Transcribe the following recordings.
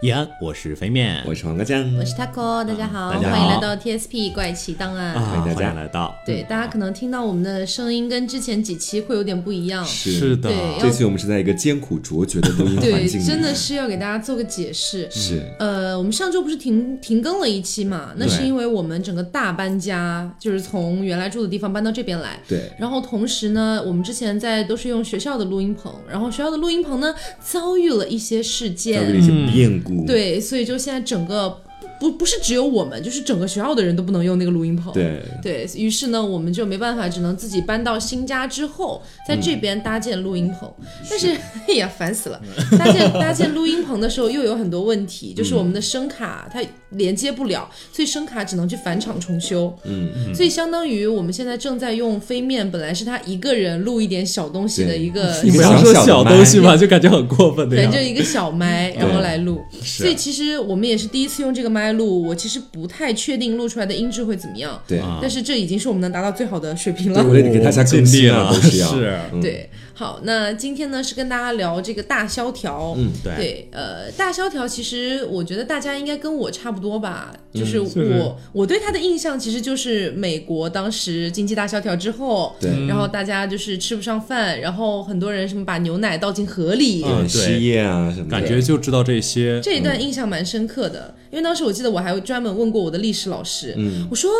易安，我是飞面，我是黄瓜酱，我是 taco，大家好，大家好。欢迎来到 TSP 怪奇档案。啊，欢迎大家。来到，对，大家可能听到我们的声音跟之前几期会有点不一样，是的，对这期我们是在一个艰苦卓绝的录音环对，境里，真的是要给大家做个解释。是。呃，我们上周不是停停更了一期嘛？那是因为我们整个大搬家，就是从原来住的地方搬到这边来。对，然后同时呢，我们之前在都是用学校的录音棚，然后学校的录音棚呢遭遇了一些事件。遭遇了，一些变故，对，所以就现在整个不不是只有我们，就是整个学校的人都不能用那个录音棚。对对于是呢，我们就没办法，只能自己搬到新家之后，在这边搭建录音棚。但是，哎呀，烦死了！搭建搭建录音棚的时候，又有很多问题，就是我们的声卡它连接不了，所以声卡只能去返厂重修。嗯，所以相当于我们现在正在用飞面，本来是他一个人录一点小东西的一个你不要说小东西吧，就感觉很过分的对，样子。就一个小麦，然后来录。所以其实我们也是第一次用这个麦录，我其实不太确定录出来的音质会怎么样。对，啊。但是这已经是我们能达到最好的水平对，了。我得给大家尽更新了都是要，是。嗯，对，好，那今天呢是跟大家聊这个大萧条。嗯，对。对，呃，大萧条其实我觉得大家应该跟我差不多吧，就是我、就是我对他的印象其实就是美国当时经济大萧条之后，对。然后大家就是吃不上饭，然后很多人什么把牛奶倒进河里，嗯对，失业啊什么的，感觉就知道这些。这一段印象蛮深刻的，因为当时我记得我还专门问过我的历史老师，嗯。我说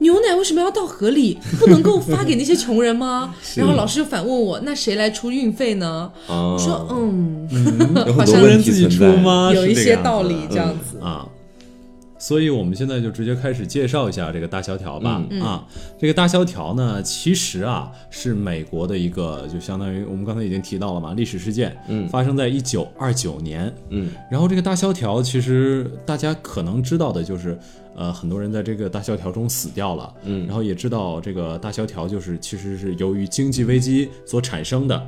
牛奶为什么要到河里？不能够发给那些穷人吗？然后老师就反问我，那谁来出运费呢？啊，我说嗯，好像自己出？吗？有一是这样子些道理这样子。啊。所以，我们现在就直接开始介绍一下这个大萧条吧。嗯啊，这个大萧条呢，其实啊是美国的一个，就相当于我们刚才已经提到了嘛，历史事件，嗯发生在一九二九年。嗯，然后这个大萧条，其实大家可能知道的就是，呃，很多人在这个大萧条中死掉了。嗯然后也知道这个大萧条就是其实是由于经济危机所产生的，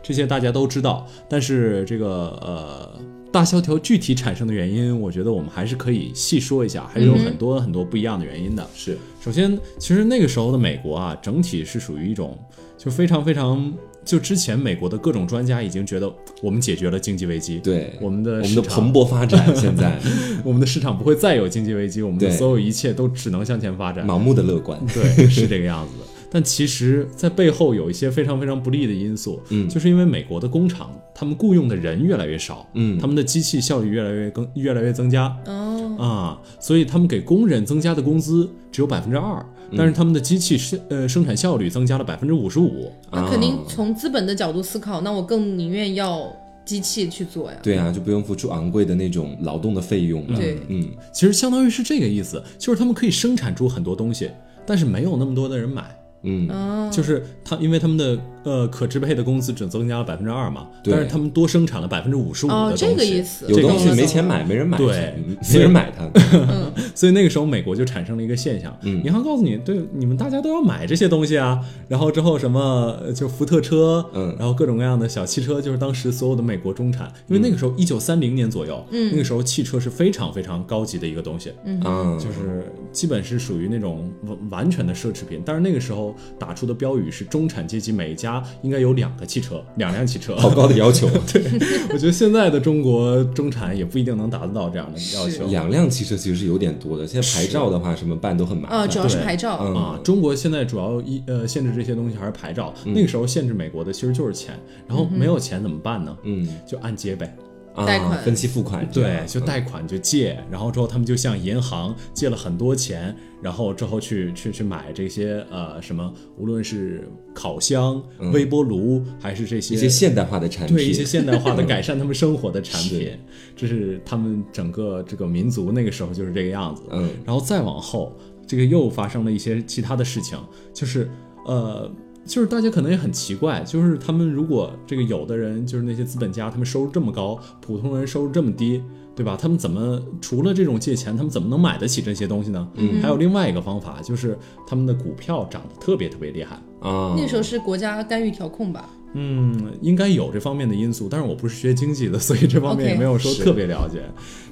这些大家都知道。但是这个呃。大萧条具体产生的原因，我觉得我们还是可以细说一下，还是有很多很多不一样的原因的。是首先，其实那个时候的美国啊，整体是属于一种就非常非常，就之前美国的各种专家已经觉得我们解决了经济危机，对，我们的我们的蓬勃发展，现在 我们的市场不会再有经济危机，我们的所有一切都只能向前发展。盲目的乐观，对，是这个样子的。但其实，在背后有一些非常非常不利的因素，嗯就是因为美国的工厂，他们雇佣的人越来越少，嗯他们的机器效率越来越更越来越增加哦，啊，所以他们给工人增加的工资只有百分之二，但是他们的机器生呃生产效率增加了百分之五十五。那肯定啊从资本的角度思考，那我更宁愿要机器去做呀。对啊，就不用付出昂贵的那种劳动的费用了。对嗯，其实相当于是这个意思，就是他们可以生产出很多东西，但是没有那么多的人买。嗯，哦，就是他，因为他们的呃可支配的工资只增加了百分之二嘛，对但是他们多生产了百分之五十五的哦东，西，这个意思，有东西没钱买，没人买，对嗯没人买它。所以那个时候美国就产生了一个现象，嗯银行告诉你，对你们大家都要买这些东西啊，然后之后什么呃就福特车，嗯然后各种各样的小汽车，就是当时所有的美国中产，因为那个时候一九三零年左右，嗯那个时候汽车是非常非常高级的一个东西，嗯，就是基本是属于那种完完全的奢侈品，但是那个时候打出的标语是中产阶级每家应该有两个汽车，两辆汽车。好高的要求。对我觉得现在的中国中产也不一定能达得到这样的要求。两辆汽车其实是有点多的，现在牌照的话，什么办都很麻啊，烦。主要是对牌照。嗯啊，中国现在主要一呃限制这些东西还是牌照，那个时候限制美国的其实就是钱，然后没有钱怎么办呢？嗯，就按揭呗，啊贷款分期付款对，，就贷款就借，然后之后他们就向银行借了很多钱，然后之后去去去买这些呃什么，无论是烤箱、微波炉，还是这些一些现代化的产品，对一些现代化的 改善他们生活的产品是，这是他们整个这个民族那个时候就是这个样子。嗯然后再往后，这个又发生了一些其他的事情，就是呃。就是大家可能也很奇怪，就是他们如果这个有的人就是那些资本家，他们收入这么高，普通人收入这么低，对吧？他们怎么除了这种借钱，他们怎么能买得起这些东西呢？嗯，还有另外一个方法，就是他们的股票涨得特别特别厉害。啊，那时候是国家干预调控吧？嗯，应该有这方面的因素，但是我不是学经济的，所以这方面也没有说特别了解。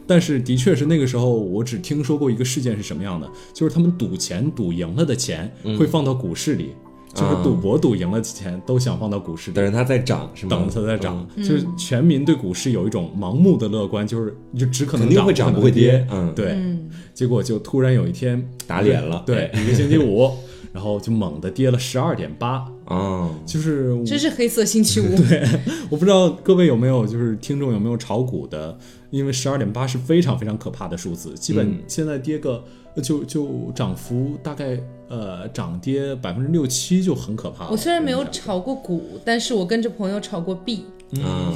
但是的确是那个时候，我只听说过一个事件是什么样的，就是他们赌钱赌赢了的钱会放到股市里，就是赌博赌赢了钱都想放到股市里。等。着它再涨是吗？等着它再涨，嗯。就是全民对股市有一种盲目的乐观，就是就只可能肯定会涨不会跌跌。嗯。对，嗯。结果就突然有一天打脸了。对，一个星期五，然后就猛地跌了十二点八，哦，就是真是黑色星期五。对我不知道各位有没有就是听众有没有炒股的，因为十二点八是非常非常可怕的数字，基本嗯。现在跌个就就涨幅大概呃涨跌百分之六七就很可怕了。我虽然没有炒过股，但是我跟着朋友炒过币，啊，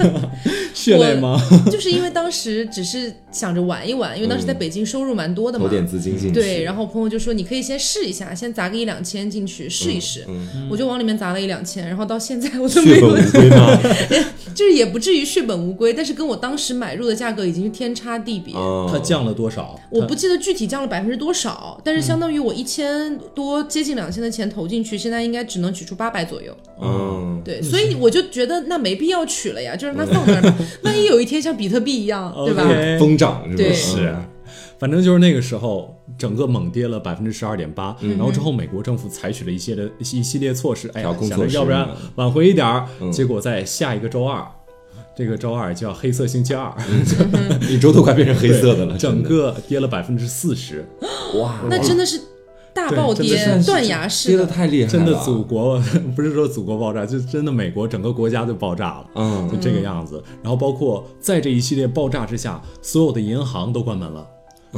血泪吗？就是因为当时只是想着玩一玩，因为当时在北京收入蛮多的嘛。投点资金进去，对，然后朋友就说你可以先试一下，先砸个一两千进去试一试。嗯我就往里面砸了一两千，然后到现在我都没有？就是也不至于血本无归，但是跟我当时买入的价格已经是天差地别。哦它降了多少？我不记得具体降了百分之多少，但是相当于我一千多接近两千的钱投进去，现在应该只能取出八百左右。嗯，对，所以我就觉得那没必要取了呀，就让它放那儿吧。万一有一天像比特币一样，对吧？疯涨是对。吧？是，反正就是那个时候，整个猛跌了百分之十二点八，然后之后美国政府采取了一系列一系列措施，哎呀想着要不然挽回一点儿，嗯。结果在下一个周二，这个周二叫黑色星期二，一周都快变成黑色的了，整个跌了百分之四十，哇，那真的是大暴跌对真的，是断崖跌式的。的太厉害了，真的祖国 不是说祖国爆炸，就真的美国整个国家就爆炸了。嗯就这个样子，然后包括在这一系列爆炸之下，所有的银行都关门了，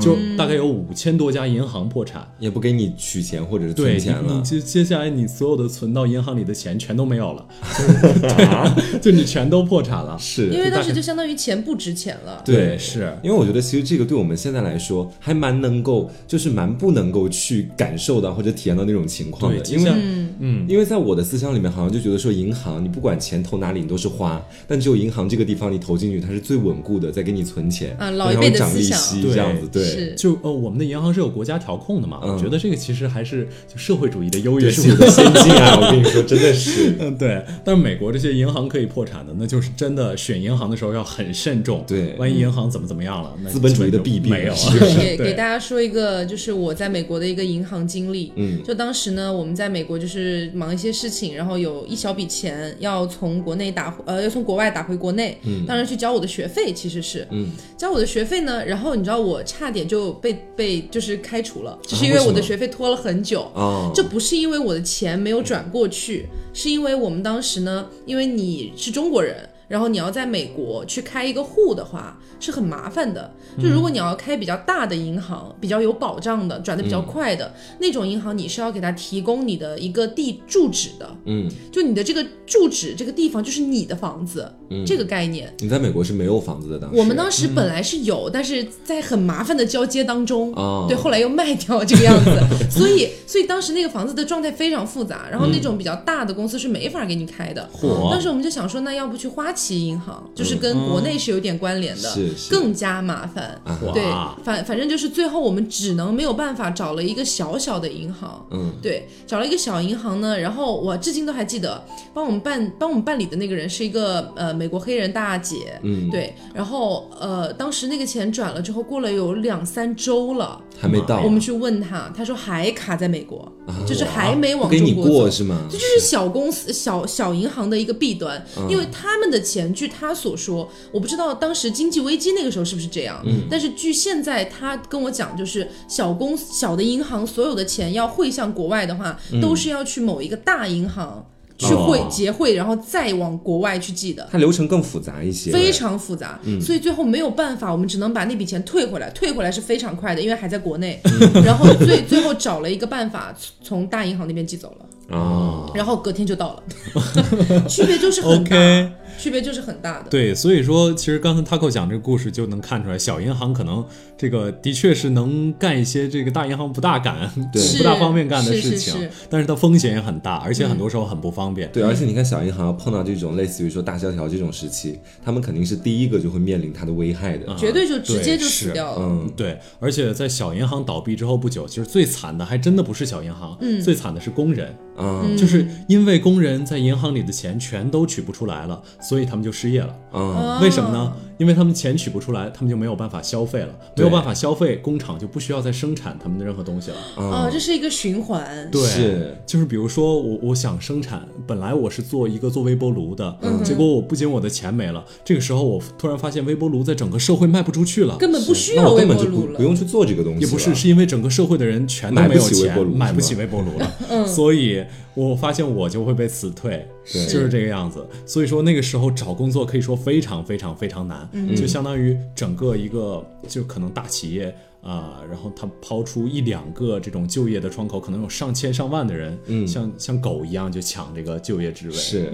就大概有五千多家银行破产。也不给你取钱或者是存钱了。你，接接下来你所有的存到银行里的钱全都没有了，就是对啊，就你全都破产了。是。因为当时就相当于钱不值钱了。对是，因为我觉得其实这个对我们现在来说还蛮能够，就是蛮不能够去感受到或者体验到那种情况的，因为像嗯，因为在我的思想里面，好像就觉得说银行你不管钱投哪里你都是花，但只有银行这个地方你投进去它是最稳固的，在给你存钱，啊老一辈的然后涨利思想。息这样子，对，是就呃，我们的银行是有国家调控的嘛，嗯我觉得这个其实还是就社会主义的优越性我。的先进啊！我跟你说，真的是，嗯，对，但是美国这些银行可以破产的，那就是真的选银行的时候要很慎重。对万一银行怎么怎么样了，那资本主义的弊病没有是了。给对给大家说一个，就是我在美国的一个银行经历。嗯就当时呢，我们在美国就是忙一些事情，然后有一小笔钱要从国内打，呃，要从国外打回国内，嗯当然去交我的学费，其实是，嗯，交我的学费呢，然后你知道我差点就被被就是开除了，就是因为我的学费拖了很久。哦，这不是因为我的钱没有转过去，是因为我们当时呢，因为你是中国人，然后你要在美国去开一个户的话是很麻烦的。就如果你要开比较大的银行，比较有保障的，转的比较快的、那种银行，你是要给他提供你的一个地住址的，嗯，就你的这个住址这个地方就是你的房子，这个概念。你在美国是没有房子的，当时。我们当时本来是有，但是在很麻烦的交接当中，哦。对，后来又卖掉这个样子，所以所以当时那个房子的状态非常复杂，然后那种比较大的公司是没法给你开的。嚯。当时我们就想说，那要不去花旗银行，就是跟国内是有点关联的，是是。更加麻烦。对，反反正就是最后我们只能没有办法找了一个小小的银行，嗯，对，找了一个小银行呢，然后我至今都还记得，帮我们办帮我们办理的那个人是一个呃美国黑人大姐，嗯，对，然后呃当时那个钱转了之后，过了有两三周了，还没到，我们去问他，他说还卡在美国，啊。就是还没往中国走。过是吗？这就是小公司、小小银行的一个弊端，嗯。因为他们的钱，据他所说，我不知道当时经济危机那个时候是不是这样，嗯。但是据现在他跟我讲，就是小公司、小的银行所有的钱要汇向国外的话，嗯。都是要去某一个大银行去汇、哦。结汇，然后再往国外去寄的。它流程更复杂一些，非常复杂，嗯。所以最后没有办法，我们只能把那笔钱退回来。退回来是非常快的，因为还在国内。嗯。然后最最后找了一个办法，从大银行那边寄走了，啊，然后隔天就到了，区别就是很大区别就是很大的。对，所以说其实刚才 Taco 讲这个故事就能看出来，小银行可能这个的确是能干一些这个大银行不大敢、对 不大方便干的事情，是是但是它风险也很大，而且很多时候很不方便。对，而且你看小银行碰到这种类似于说大萧条这种时期，他们肯定是第一个就会面临它的危害的。绝对就直接就死掉了。嗯，对，而且在小银行倒闭之后不久，其实最惨的还真的不是小银行，最惨的是工人，啊就是因为工人在银行里的钱全都取不出来了，所以他们就失业了。嗯，为什么呢？因为他们钱取不出来，他们就没有办法消费了，没有办法消费，工厂就不需要再生产他们的任何东西了。哦，这是一个循环。对，是。就是比如说我我想生产，本来我是做一个做微波炉的，嗯。结果我不仅我的钱没了，这个时候我突然发现微波炉在整个社会卖不出去了。根本不需要微我根本就不波炉了。不用去做这个东西，也不是，是因为整个社会的人全都没有钱起微波炉。买不起微波炉。了，嗯。所以我发现我就会被辞退，对就是这个样子。所以说那个时候找工作可以说非常非常非常难，就相当于整个一个就可能大企业。啊、然后他抛出一两个这种就业的窗口，可能有上千上万的人，嗯，像像狗一样就抢这个就业职位，是，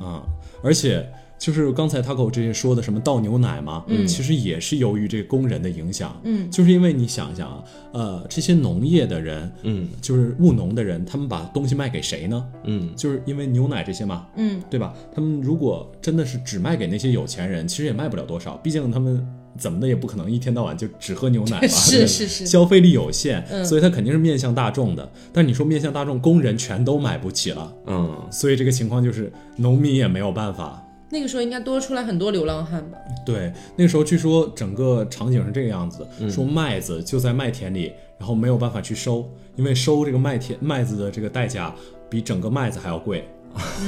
啊、而且就是刚才 Taco 这些说的什么倒牛奶嘛，嗯，其实也是由于这个工人的影响，嗯，就是因为你想想啊，呃，这些农业的人，嗯，就是务农的人，他们把东西卖给谁呢？嗯，就是因为牛奶这些嘛，嗯，对吧？他们如果真的是只卖给那些有钱人，其实也卖不了多少，毕竟他们怎么的也不可能一天到晚就只喝牛奶 吧，是是是消费力有限，嗯所以它肯定是面向大众的。但你说面向大众，工人全都买不起了。嗯，所以这个情况就是农民也没有办法。那个时候应该多出来很多流浪汉吧？对，那个时候据说整个场景是这个样子的，说麦子就在麦田里，然后没有办法去收，因为收这个麦田麦子的这个代价比整个麦子还要贵。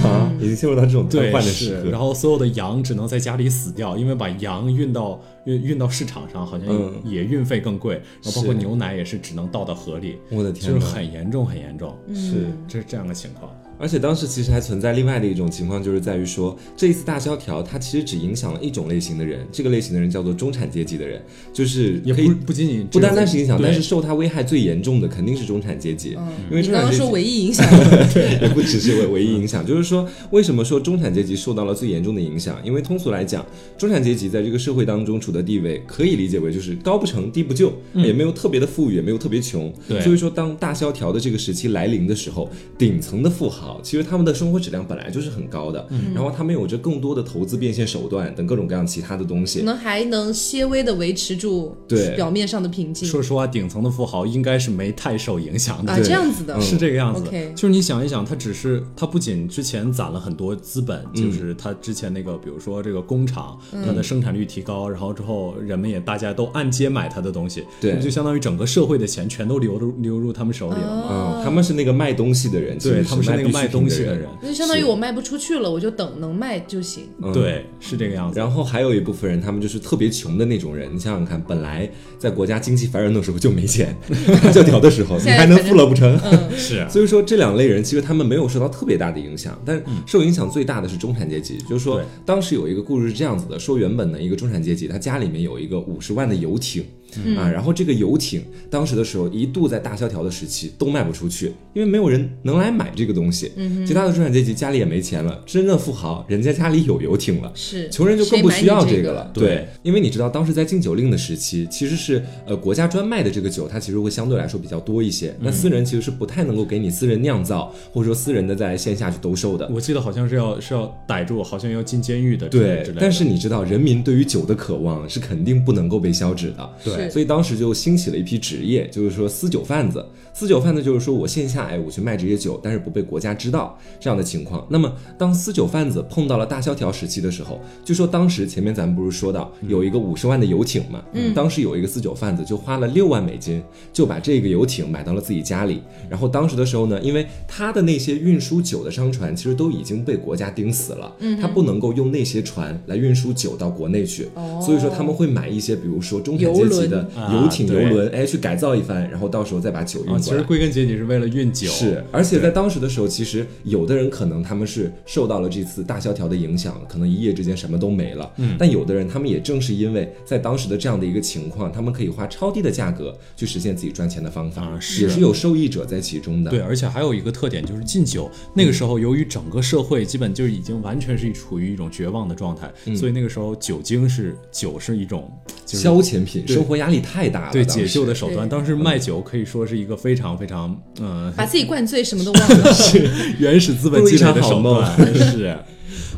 啊，已经进入到这种瘫对，痪的是时，刻，然后所有的羊只能在家里死掉，因为把羊运到运运到市场上，好像嗯。也运费更贵，然后包括牛奶也是只能倒到河里，我的天就是，很严重，很严重，是。这是这样的情况。而且当时其实还存在另外的一种情况，就是在于说这一次大萧条，它其实只影响了一种类型的人，这个类型的人叫做中产阶级的人，就是可以也不不仅仅不单单是影响，但是受它危害最严重的肯定是中产阶级，因为你刚刚说中产阶级唯一影响，也不只是唯唯一影响，就是说，为什么说中产阶级受到了最严重的影响？因为通俗来讲，中产阶级在这个社会当中处的地位，可以理解为就是高不成低不就，也没有特别的富裕，也没有特别穷。对所以说当大萧条的这个时期来临的时候，顶层的富豪其实他们的生活质量本来就是很高的，然后他们有着更多的投资变现手段等各种各样其他的东西。可。能还能些微的维持住对。表面上的平静。说实话，顶层的富豪应该是没太受影响的。啊，这样子的。是这个样子。OK 就是你想一想，他只是他不仅之前攒了很多资本，嗯。就是他之前那个，比如说这个工厂，它的生产率提高，然后之后人们也大家都按揭买他的东西，对。就相当于整个社会的钱全都流入流入他们手里了嘛。嗯，他们是那个卖东西的人，对，他们是那个卖必需品的东西的人，那就相当于我卖不出去了，我就等能卖就行。嗯对，是这个样子。然后还有一部分人，他们就是特别穷的那种人。你想想看，本来在国家经济繁荣的时候就没钱，大萧条的时候 你还能富了不成？是所以说这两类人其实他们没有受到特别大的影响，但受影响最大的是中产阶级。就是说，当时有一个故事是这样子的：说原本的一个中产阶级，他家里面有一个五十万的游艇。啊，然后这个游艇当时的时候一度在大萧条的时期都卖不出去，因为没有人能来买这个东西。嗯其他的中产阶级家里也没钱了，真正的富豪人家家里有游艇了，是穷人就更不需要这个了。对，因为你知道当时在禁酒令的时期，其实是呃国家专卖的这个酒，它其实会相对来说比较多一些。那私人其实是不太能够给你私人酿造，或者说私人的在线下去兜售的。我记得好像是要是要逮住，好像要进监狱的对但是你知道，人民对于酒的渴望是肯定不能够被消止的。对是所以当时就兴起了一批职业，就是说私酒贩子。私酒贩子就是说我线下哎我去卖这些酒，但是不被国家知道这样的情况。那么当私酒贩子碰到了大萧条时期的时候，就说当时前面咱们不是说到有一个五十万的游艇嘛，嗯，当时有一个私酒贩子就花了六万美金就把这个游艇买到了自己家里。然后当时的时候呢，因为他的那些运输酒的商船其实都已经被国家盯死了，嗯，他不能够用那些船来运输酒到国内去，哦所以说他们会买一些比如说中产阶级的游艇、啊游轮，哎，去改造一番，然后到时候再把酒运啊，过来。其实归根结底是为了运酒。是，而且在当时的时候，其实有的人可能他们是受到了这次大萧条的影响，可能一夜之间什么都没了。嗯，但有的人他们也正是因为在当时的这样的一个情况，他们可以花超低的价格去实现自己赚钱的方法，啊是也是有受益者在其中的。对，而且还有一个特点就是禁酒。那个时候，由于整个社会基本就已经完全是处于一种绝望的状态，所以那个时候酒精是酒是一种就是消遣品，生活压力太大了。对解救的手段。当时卖酒可以说是一个非常非常呃把自己灌醉，什么都忘了。原始资本积累的手段，是。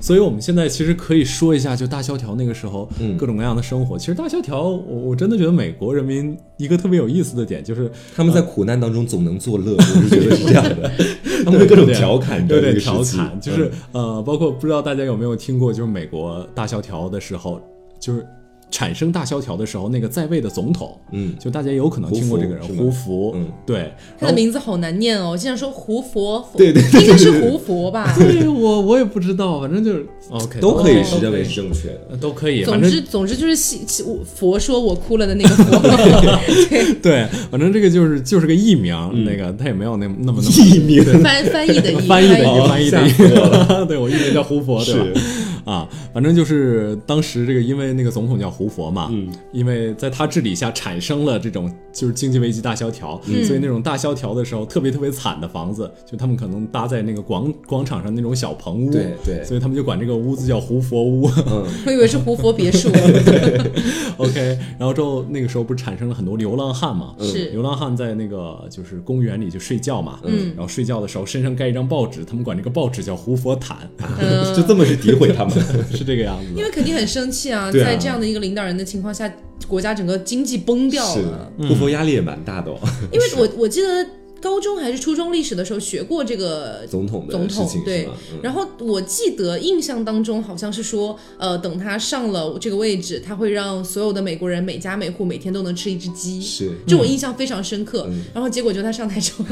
所以，我们现在其实可以说一下，就大萧条那个时候，嗯各种各样的生活。其实大萧条，我我真的觉得美国人民一个特别有意思的点就是，他们在苦难当中总能作乐，我是觉得是这样的。他们会各种调侃，你知道有点这个时期调侃，就是嗯呃，包括不知道大家有没有听过，就是美国大萧条的时候。就是产生大萧条的时候那个在位的总统，嗯，就大家有可能听过这个人胡佛，嗯。对，他的名字好难念哦，经常说胡佛，对对对应该是胡佛吧？对我我也不知道，反正就是 OK 都可以哦是认为是正确的。呃都可以，总之总之就是戏戏我佛说我哭了的那个佛，对，反正这个就是就是个艺名，嗯。那个他也没有那那么那么艺名。翻翻译的译，翻译的翻译的译，对我艺名叫胡佛，对吧？啊，反正就是当时这个，因为那个总统叫胡佛嘛，嗯，因为在他治理下产生了这种就是经济危机大萧条，嗯所以那种大萧条的时候特别特别惨的房子，就他们可能搭在那个广广场上那种小棚屋，对对所以他们就管这个屋子叫胡佛屋。嗯，我以为是胡佛别墅，OK，然后之后那个时候不是产生了很多流浪汉嘛？是流浪汉在那个就是公园里就睡觉嘛，嗯然后睡觉的时候身上盖一张报纸，他们管这个报纸叫胡佛毯，嗯 就这么去诋毁他们。是这个样子。因为肯定很生气啊，啊在这样的一个领导人的情况下，国家整个经济崩掉是了。胡佛压力也蛮大的哦，因为我我记得高中还是初中历史的时候学过这个总统的总事情统对？嗯然后我记得印象当中好像是说，呃，等他上了这个位置，他会让所有的美国人每家每户每天都能吃一只鸡。是这我印象非常深刻。嗯然后结果就他上台之后，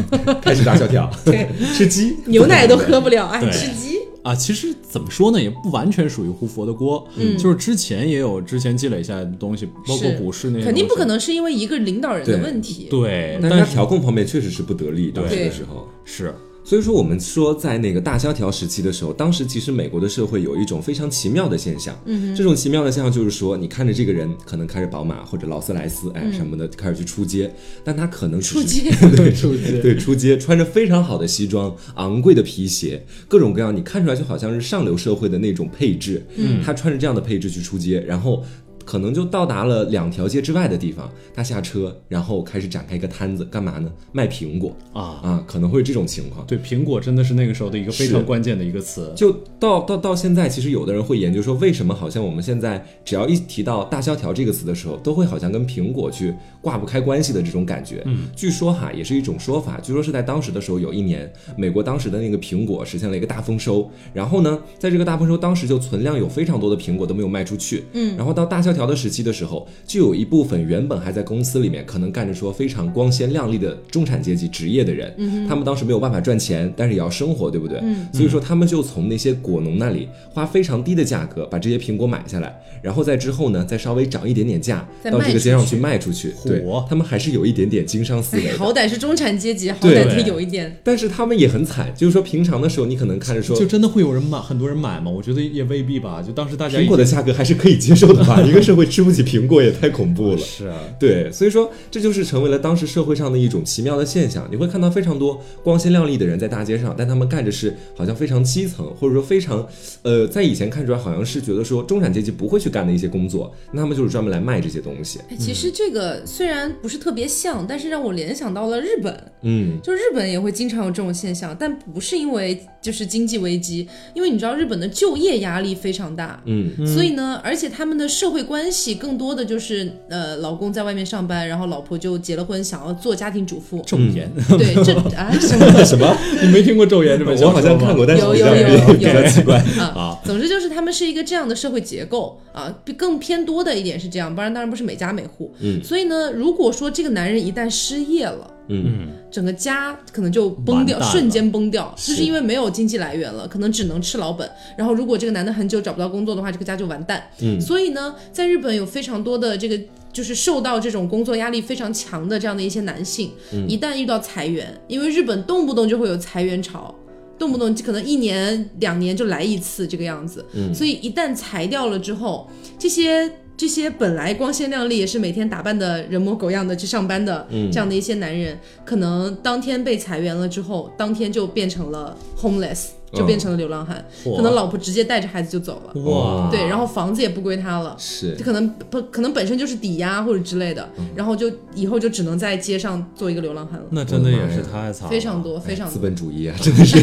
开始大萧条，对，吃鸡，牛奶都喝不了，哎，对吃鸡。啊，其实怎么说呢，也不完全属于胡佛的锅，嗯就是之前也有之前积累下来的东西，包括股市那些，肯定不可。能是因为一个领导人的问题。对，但是他但是调控方面确实是不得力，当时的时候。是所以说，我们说在那个大萧条时期的时候，当时其实美国的社会有一种非常奇妙的现象。嗯，这种奇妙的现象就是说，你看着这个人可能开着宝马或者劳斯莱斯，哎什么的，开始去出街，但他可能出街对出街 对出街，穿着非常好的西装、昂贵的皮鞋，各种各样，你看出来就好像是上流社会的那种配置。嗯，他穿着这样的配置去出街，然后。可能就到达了两条街之外的地方，他下车，然后开始展开一个摊子，干嘛呢？卖苹果啊，啊，可能会是这种情况。对，苹果真的是那个时候的一个非常关键的一个词。就到到到现在，其实有的人会研究说，为什么好像我们现在只要一提到大萧条这个词的时候，都会好像跟苹果去挂不开关系的这种感觉。嗯，据说哈也是一种说法，据说是在当时的时候，有一年美国当时的那个苹果实现了一个大丰收，然后呢，在这个大丰收当时就存量有非常多的苹果都没有卖出去。嗯，然后到大萧条的时期的时候，就有一部分原本还在公司里面可能干着说非常光鲜亮丽的中产阶级职业的人，他们当时没有办法赚钱，但是也要生活，对不对？嗯所以说他们就从那些果农那里花非常低的价格把这些苹果买下来，然后在之后呢再稍微涨一点点价，到这个街上去卖出去。对，他们还是有一点点经商思维哎，好歹是中产阶级，好歹得有一点。但是他们也很惨，就是说平常的时候，你可能看着说就真的会有人买，很多人买吗？我觉得也未必吧。就当时大家苹果的价格还是可以接受的吧，一 个社会吃不起苹果也太恐怖了。是啊，对，所以说这就是成为了当时社会上的一种奇妙的现象。你会看到非常多光鲜亮丽的人在大街上，但他们干着是好像非常基层，或者说非常，呃，在以前看出来好像是觉得说中产阶级不会去干的一些工作，那他们就是专门来卖这些东西。哎，其实这个虽然不是特别像，但是让我联想到了日本。嗯，就日本也会经常有这种现象，但不是因为就是经济危机，因为你知道日本的就业压力非常大，嗯，所以呢，而且他们的社会关系更多的就是呃，老公在外面上班，然后老婆就结了婚，想要做家庭主妇。昼颜，对，这 啊什么 什么？你没听过《咒言》这本我？好像看过，但是有比较有有比较奇怪。啊？总之就是他们是一个这样的社会结构啊，更偏多的一点是这样，不然当然不是每家每户。嗯，所以呢，如果说这个男人一旦失业了。嗯，整个家可能就崩掉，瞬间崩掉，就是因为没有经济来源了，可能只能吃老本。然后如果这个男的很久找不到工作的话，这个家就完蛋。嗯所以呢，在日本有非常多的这个。就是受到这种工作压力非常强的这样的一些男性，一旦遇到裁员，因为日本动不动就会有裁员潮，动不动可能一年两年就来一次这个样子，嗯所以一旦裁掉了之后，这些这些本来光鲜亮丽，也是每天打扮的人模狗样的去上班的这样的一些男人，可能当天被裁员了之后，当天就变成了 homeless，就变成了流浪汉，嚯。可能老婆直接带着孩子就走了。哇，对，然后房子也不归他了，是。就可能不可能本身就是抵押或者之类的，然后就以后就只能在街上做一个流浪汉了，那真的也是太惨了，非常多非常资，本主义啊，真的是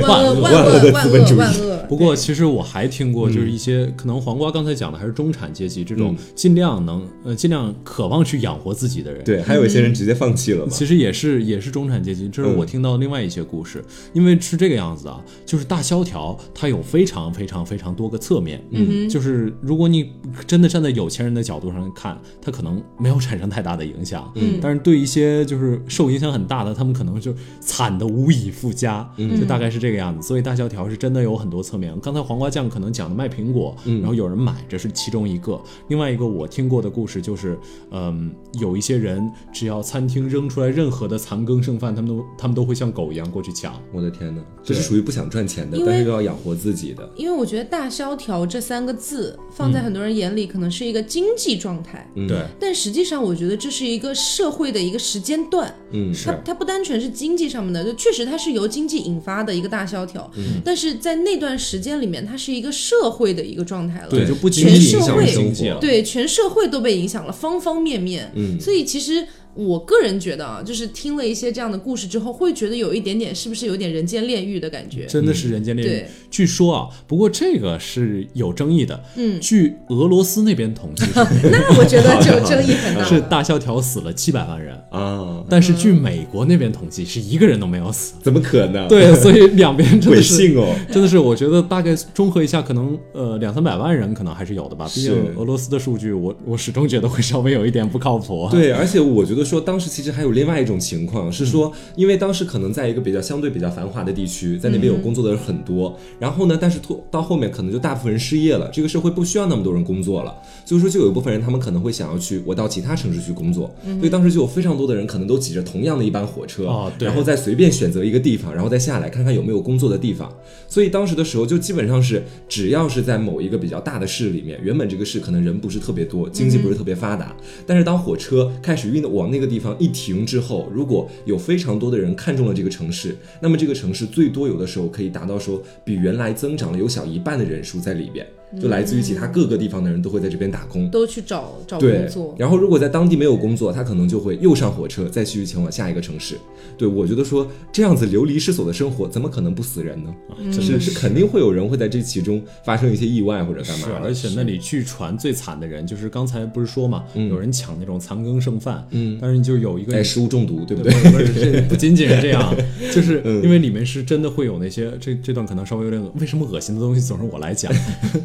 万 恶万万恶恶万恶的资本主义万恶。不过，其实我还听过，就是一些可能黄瓜刚才讲的还是中产阶级这种嗯。尽量能呃尽量渴望去养活自己的人。对，还有一些人直接放弃了嘛。其实也是也是中产阶级，这是嗯。我听到另外一些故事，因为是这个样子啊，就是大萧条它有非常非常非常多个侧面，嗯就是如果你真的站在有钱人的角度上看，它可能没有产生太大的影响，嗯但是对一些就是受影响很大的，他们可能就惨的无以复加，嗯就大概是这个样子。所以大萧条是真的有很多侧面。刚才黄瓜酱可能讲的卖苹果，然后有人买，这是其中一个。另外一个我听过的故事就是，嗯，有一些人只要餐厅扔出来任何的残羹剩饭，他们都他们都会像狗一样过去抢。我的天哪，这是属于不想赚钱的，因为但是又要养活自己的。因为我觉得“大萧条”这三个字放在很多人眼里，可能是一个经济状态，嗯对，但实际上我觉得这是一个社会的一个时间段。嗯，它它不单纯是经济上面的，就确实它是由经济引发的一个大萧条，嗯但是在那段时间里面，它是一个社会的一个状态了。对，就不仅影响社会经济了。对，全社会都被影响了，方方面面。嗯所以其实我个人觉得啊，就是听了一些这样的故事之后，会觉得有一点点是不是有点人间炼狱的感觉？真的是人间炼狱对。据说啊，不过这个是有争议的。嗯，据俄罗斯那边统计，那我觉得就争议很大。是大萧条死了七百万人，啊，但是据美国那边统计是一个人都没有死。怎么可能？，对，所以两边真鬼的是 信哦。真的是，我觉得大概综合一下，可能呃两三百万人可能还是有的吧。毕竟俄罗斯的数据，我我始终觉得会稍微有一点不靠谱。对，而且我觉得说，当时其实还有另外一种情况是说，因为当时可能在一个比较相对比较繁华的地区，在那边有工作的人很多，然后呢，但是突到后面可能就大部分人失业了，这个社会不需要那么多人工作了，所以说就有一部分人他们可能会想要去我到其他城市去工作，所以当时就有非常多的人可能都挤着同样的一班火车，然后再随便选择一个地方，然后再下来看看有没有工作的地方，所以当时的时候就基本上是只要是在某一个比较大的市里面，原本这个市可能人不是特别多，经济不是特别发达，但是当火车开始运往那个地方一停之后，如果有非常多的人看中了这个城市，那么这个城市最多有的时候可以达到说比原来增长了有小一半的人数在里边，就来自于其他各个地方的人都会在这边打工。都去找找工作，。然后如果在当地没有工作，他可能就会又上火车，再继续前往下一个城市。对我觉得说这样子流离失所的生活，怎么可能不死人呢？嗯是是肯定会有人会在这其中发生一些意外或者干嘛是，而且那里据传最惨的人就是刚才不是说嘛，有人抢那种残羹剩饭，嗯但是就有一个哎，食物中毒，对不对，不是不是，这不仅仅是这样，就是嗯因为里面是真的会有那些这这段可能稍微有点恶，为什么恶心的东西总是我来讲？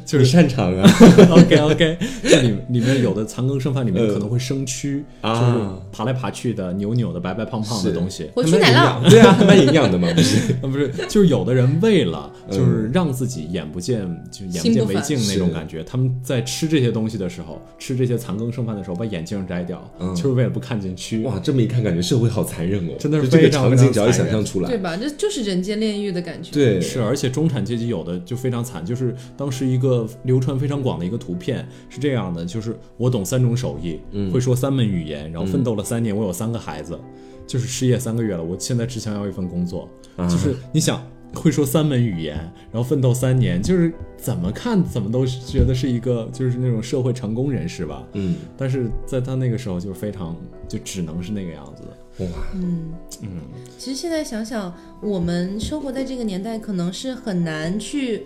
就 你是擅长啊。OK OK，这里里面有的残羹剩饭里面可能会生蛆，啊。就是爬来爬去的、扭扭的、白白胖胖的东西。火曲奶酪，对啊，还蛮营养的嘛，不是？啊，不是，就是有的人为了嗯。就是让自己眼不见就眼不见为净那种感觉，他们在吃这些东西的时候，吃这些残羹剩饭的时候，把眼镜摘掉，嗯。就是为了不看见蛆。哇，这么一看，感觉社会好残忍哦，真的是这个场景，只要一想象出来。对，吧？这就是人间炼狱的感觉。对，是，而且中产阶级有的就非常惨，就是当时一个流传非常广的一个图片是这样的，就是我懂三种手艺，嗯会说三门语言，然后奋斗了三年，我有三个孩子，就是失业三个月了，我现在只想要一份工作，啊就是你想。会说三门语言，然后奋斗三年，就是怎么看怎么都觉得是一个就是那种社会成功人士吧。嗯，但是在他那个时候就是非常就只能是那个样子的。哇，嗯嗯，其实现在想想，我们生活在这个年代，可能是很难去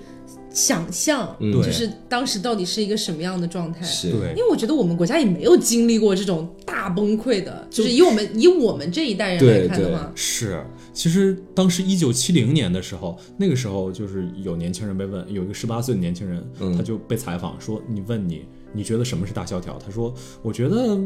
想象，嗯就是当时到底是一个什么样的状态。是，对。因，为我觉得我们国家也没有经历过这种大崩溃的，就是以我们以我们这一代人来看的话，是，其实当时一九七零年的时候，那个时候就是有年轻人被问，有一个十八岁的年轻人，嗯。他就被采访说：“你问你，你觉得什么是大萧条？”他说：“我觉得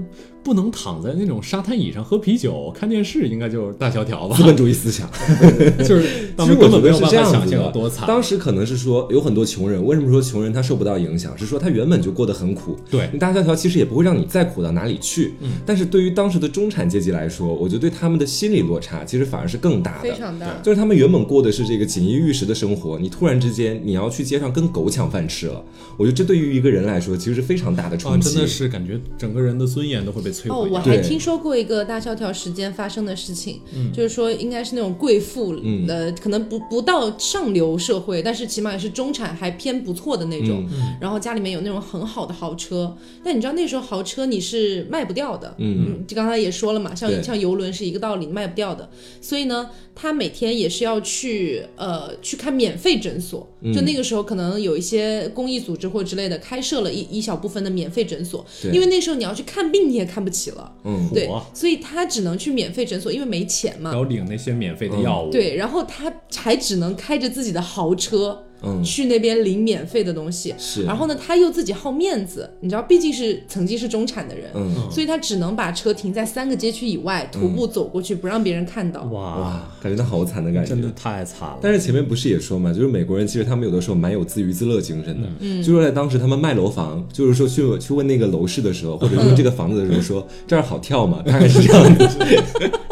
不能躺在那种沙滩椅上喝啤酒、看电视，应该就是大萧条吧资。本主义思想。就是其实根本没有办法想象多惨。当时可能是说有很多穷人，为什么说穷人他受不到影响？是说他原本就过得很苦，对你大萧条其实也不会让你再苦到哪里去。嗯但是对于当时的中产阶级来说，我觉得对他们的心理落差其实反而是更大的。非常大。就是他们原本过的是这个锦衣玉食的生活，你突然之间你要去街上跟狗抢饭吃了，我觉得这对于一个人来说其实是非常大的啊，冲击。真的是感觉整个人的尊严都会被摧哦。我还听说过一个大萧条时间发生的事情，嗯。就是说应该是那种贵妇，嗯。呃，可能不不到上流社会，但是起码也是中产，还偏不错的那种。嗯。然后家里面有那种很好的豪车，但你知道那时候豪车你是卖不掉的，嗯，就刚才也说了嘛，像像游轮是一个道理，卖不掉的。所以呢，他每天也是要去呃去看免费诊所，嗯。就那个时候可能有一些公益组织或之类的开设了一一小部分的免费诊所，因为那时候你要去看病你也看不起了，嗯，对，所以他只能去免费诊所，因为没钱嘛。要领那些免费的药物，，对，然后他还只能开着自己的豪车，嗯去那边领免费的东西。是，然后呢，他又自己好面子，你知道，毕竟是曾经是中产的人，嗯所以他只能把车停在三个街区以外，徒步走过去，不让别人看到。哇，哇，感觉他好惨的感觉，真的太惨了。但是前面不是也说嘛，就是美国人其实他们有的时候蛮有自娱自乐精神的，嗯，就是在当时他们卖楼房，就是说去去问那个楼市的时候，或者问这个房子的时候说 这儿好跳吗？大概是这样的。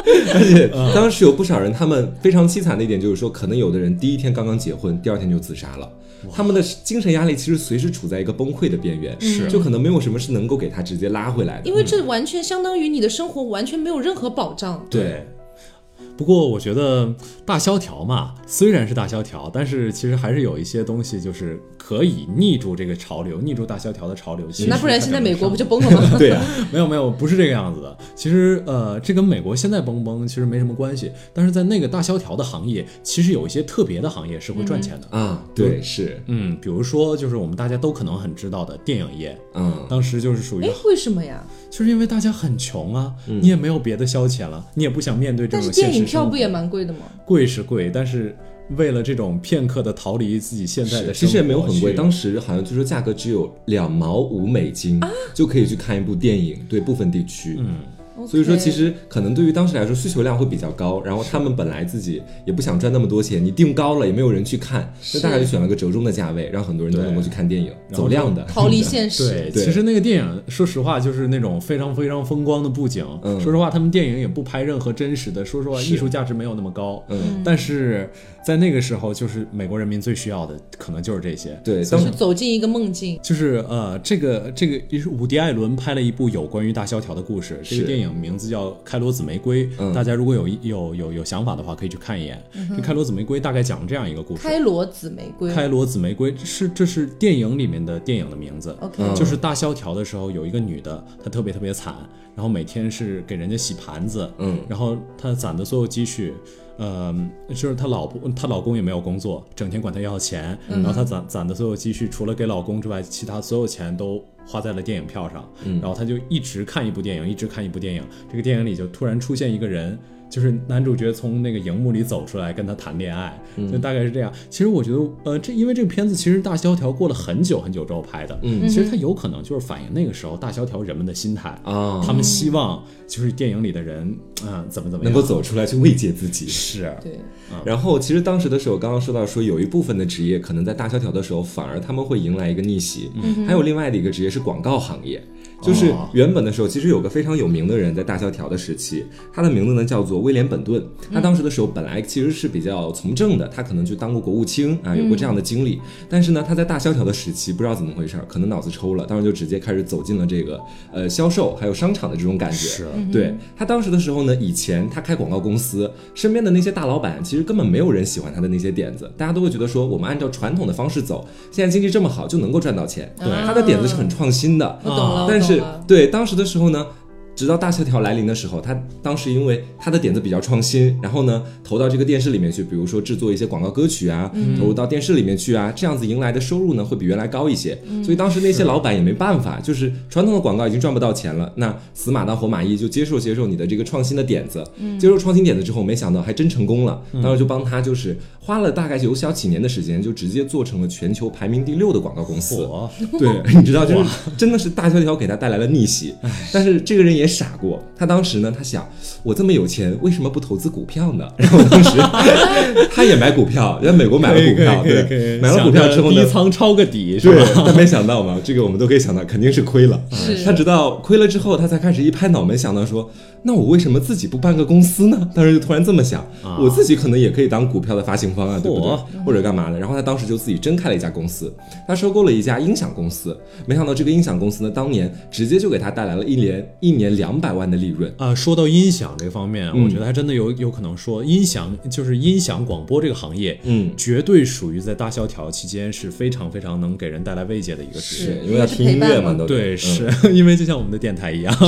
而且当时有不少人，他们非常凄惨的一点就是说，可能有的人第一天刚刚结婚，第二天就自杀了。他们的精神压力其实随时处在一个崩溃的边缘，是就可能没有什么是能够给他直接拉回来的。因为这完全相当于你的生活完全没有任何保障。对。不过我觉得大萧条嘛，虽然是大萧条，但是其实还是有一些东西就是可以逆住这个潮流，逆住大萧条的潮流。其实那不然现在美国不就崩了吗？对啊，没有没有，不是这个样子的。其实呃，这跟美国现在崩不崩其实没什么关系。但是在那个大萧条的行业，其实有一些特别的行业是会赚钱的。啊，对，是，嗯，比如说就是我们大家都可能很知道的电影业，嗯，当时就是属于哎，为什么呀？就是因为大家很穷啊，你也没有别的消遣了，你也不想面对这但是种现电影票实生活。不也蛮贵的吗？贵是贵，但是为了这种片刻的逃离自己现在的其实也没有很贵，当时好像据说价格只有两毛五美金、就可以去看一部电影，对部分地区。嗯，所以说其实可能对于当时来说需求量会比较高，然后他们本来自己也不想赚那么多钱，你定高了也没有人去看，那大概就选了个折中的价位，让很多人都能够去看电影，走量的。逃离现实。对，对其实那个电影，说实话，就是那种非常非常风光的布景。嗯说实话，他们电影也不拍任何真实的，说实话，艺术价值没有那么高。嗯，但是在那个时候，就是美国人民最需要的，可能就是这些。对，就当是走进一个梦境。就是呃，这个这个也是伍迪·艾伦拍了一部有关于大萧条的故事，这个电影名字叫《开罗紫玫瑰》，嗯大家如果有有有有想法的话，可以去看一眼。这《开罗紫玫瑰》大概讲这样一个故事。开罗紫玫瑰。开罗紫玫瑰是这是电影里面的电影的名字。OK，嗯就是大萧条的时候，有一个女的，她特别特别惨，然后每天是给人家洗盘子，嗯然后她攒的所有积蓄，呃，就是她老婆她老公也没有工作，整天管她要钱，然后她攒攒的所有积蓄，除了给老公之外，其他所有钱都花在了电影票上，然后她就一直看一部电影，一直看一部电影，这个电影里就突然出现一个人。就是男主角从那个荧幕里走出来跟他谈恋爱，就大概是这样。其实我觉得，呃，这因为这个片子其实大萧条过了很久很久之后拍的，嗯其实它有可能就是反映那个时候大萧条人们的心态，啊，他们希望就是电影里的人，嗯、怎么怎么样能够走出来去慰藉自己。是，对，然后其实当时的时候，刚刚说到说有一部分的职业可能在大萧条的时候，反而他们会迎来一个逆袭。还有另外的一个职业是广告行业。就是哦。原本的时候，其实有个非常有名的人在大萧条的时期，他的名字呢叫做威廉本顿。他当时的时候本来其实是比较从政的，他可能去当过国务卿啊，有过这样的经历。但是呢，他在大萧条的时期不知道怎么回事儿，可能脑子抽了，当时就直接开始走进了这个呃销售还有商场的这种感觉。是。对。他当时的时候呢，以前他开广告公司，身边的那些大老板其实根本没有人喜欢他的那些点子，大家都会觉得说我们按照传统的方式走，现在经济这么好就能够赚到钱。对他的点子是很创新的，我懂了，但是对当时的时候呢。直到大萧条来临的时候，他当时因为他的点子比较创新，然后呢投到这个电视里面去，比如说制作一些广告歌曲啊，投入到电视里面去啊，这样子迎来的收入呢会比原来高一些。所以当时那些老板也没办法，就是传统的广告已经赚不到钱了，那死马当活马医就接受接受你的这个创新的点子，接受创新点子之后，没想到还真成功了。当时就帮他就是花了大概有小几年的时间，就直接做成了全球排名第六的广告公司。我对，你知道，就是真的是大萧条给他带来了逆袭。但是这个人也傻过，他当时呢，他想，我这么有钱，为什么不投资股票呢？然后当时他也买股票，在美国买了股票，对，买了股票之后呢低，仓抄个底是吧？，但没想到嘛，这个我们都可以想到，肯定是亏了。是他直到亏了之后，他才开始一拍脑门想到说，那我为什么自己不办个公司呢？当时就突然这么想，啊我自己可能也可以当股票的发行方啊，对不对？或者干嘛的？然后他当时就自己真开了一家公司，他收购了一家音响公司，没想到这个音响公司呢，当年直接就给他带来了一年一年两百万的利润。啊、说到音响这方面，嗯我觉得还真的有有可能说，音响就是音响广播这个行业，嗯绝对属于在大萧条期间是非常非常能给人带来慰藉的一个职业。因为要听音乐嘛，都得对，嗯是、因为就像我们的电台一样，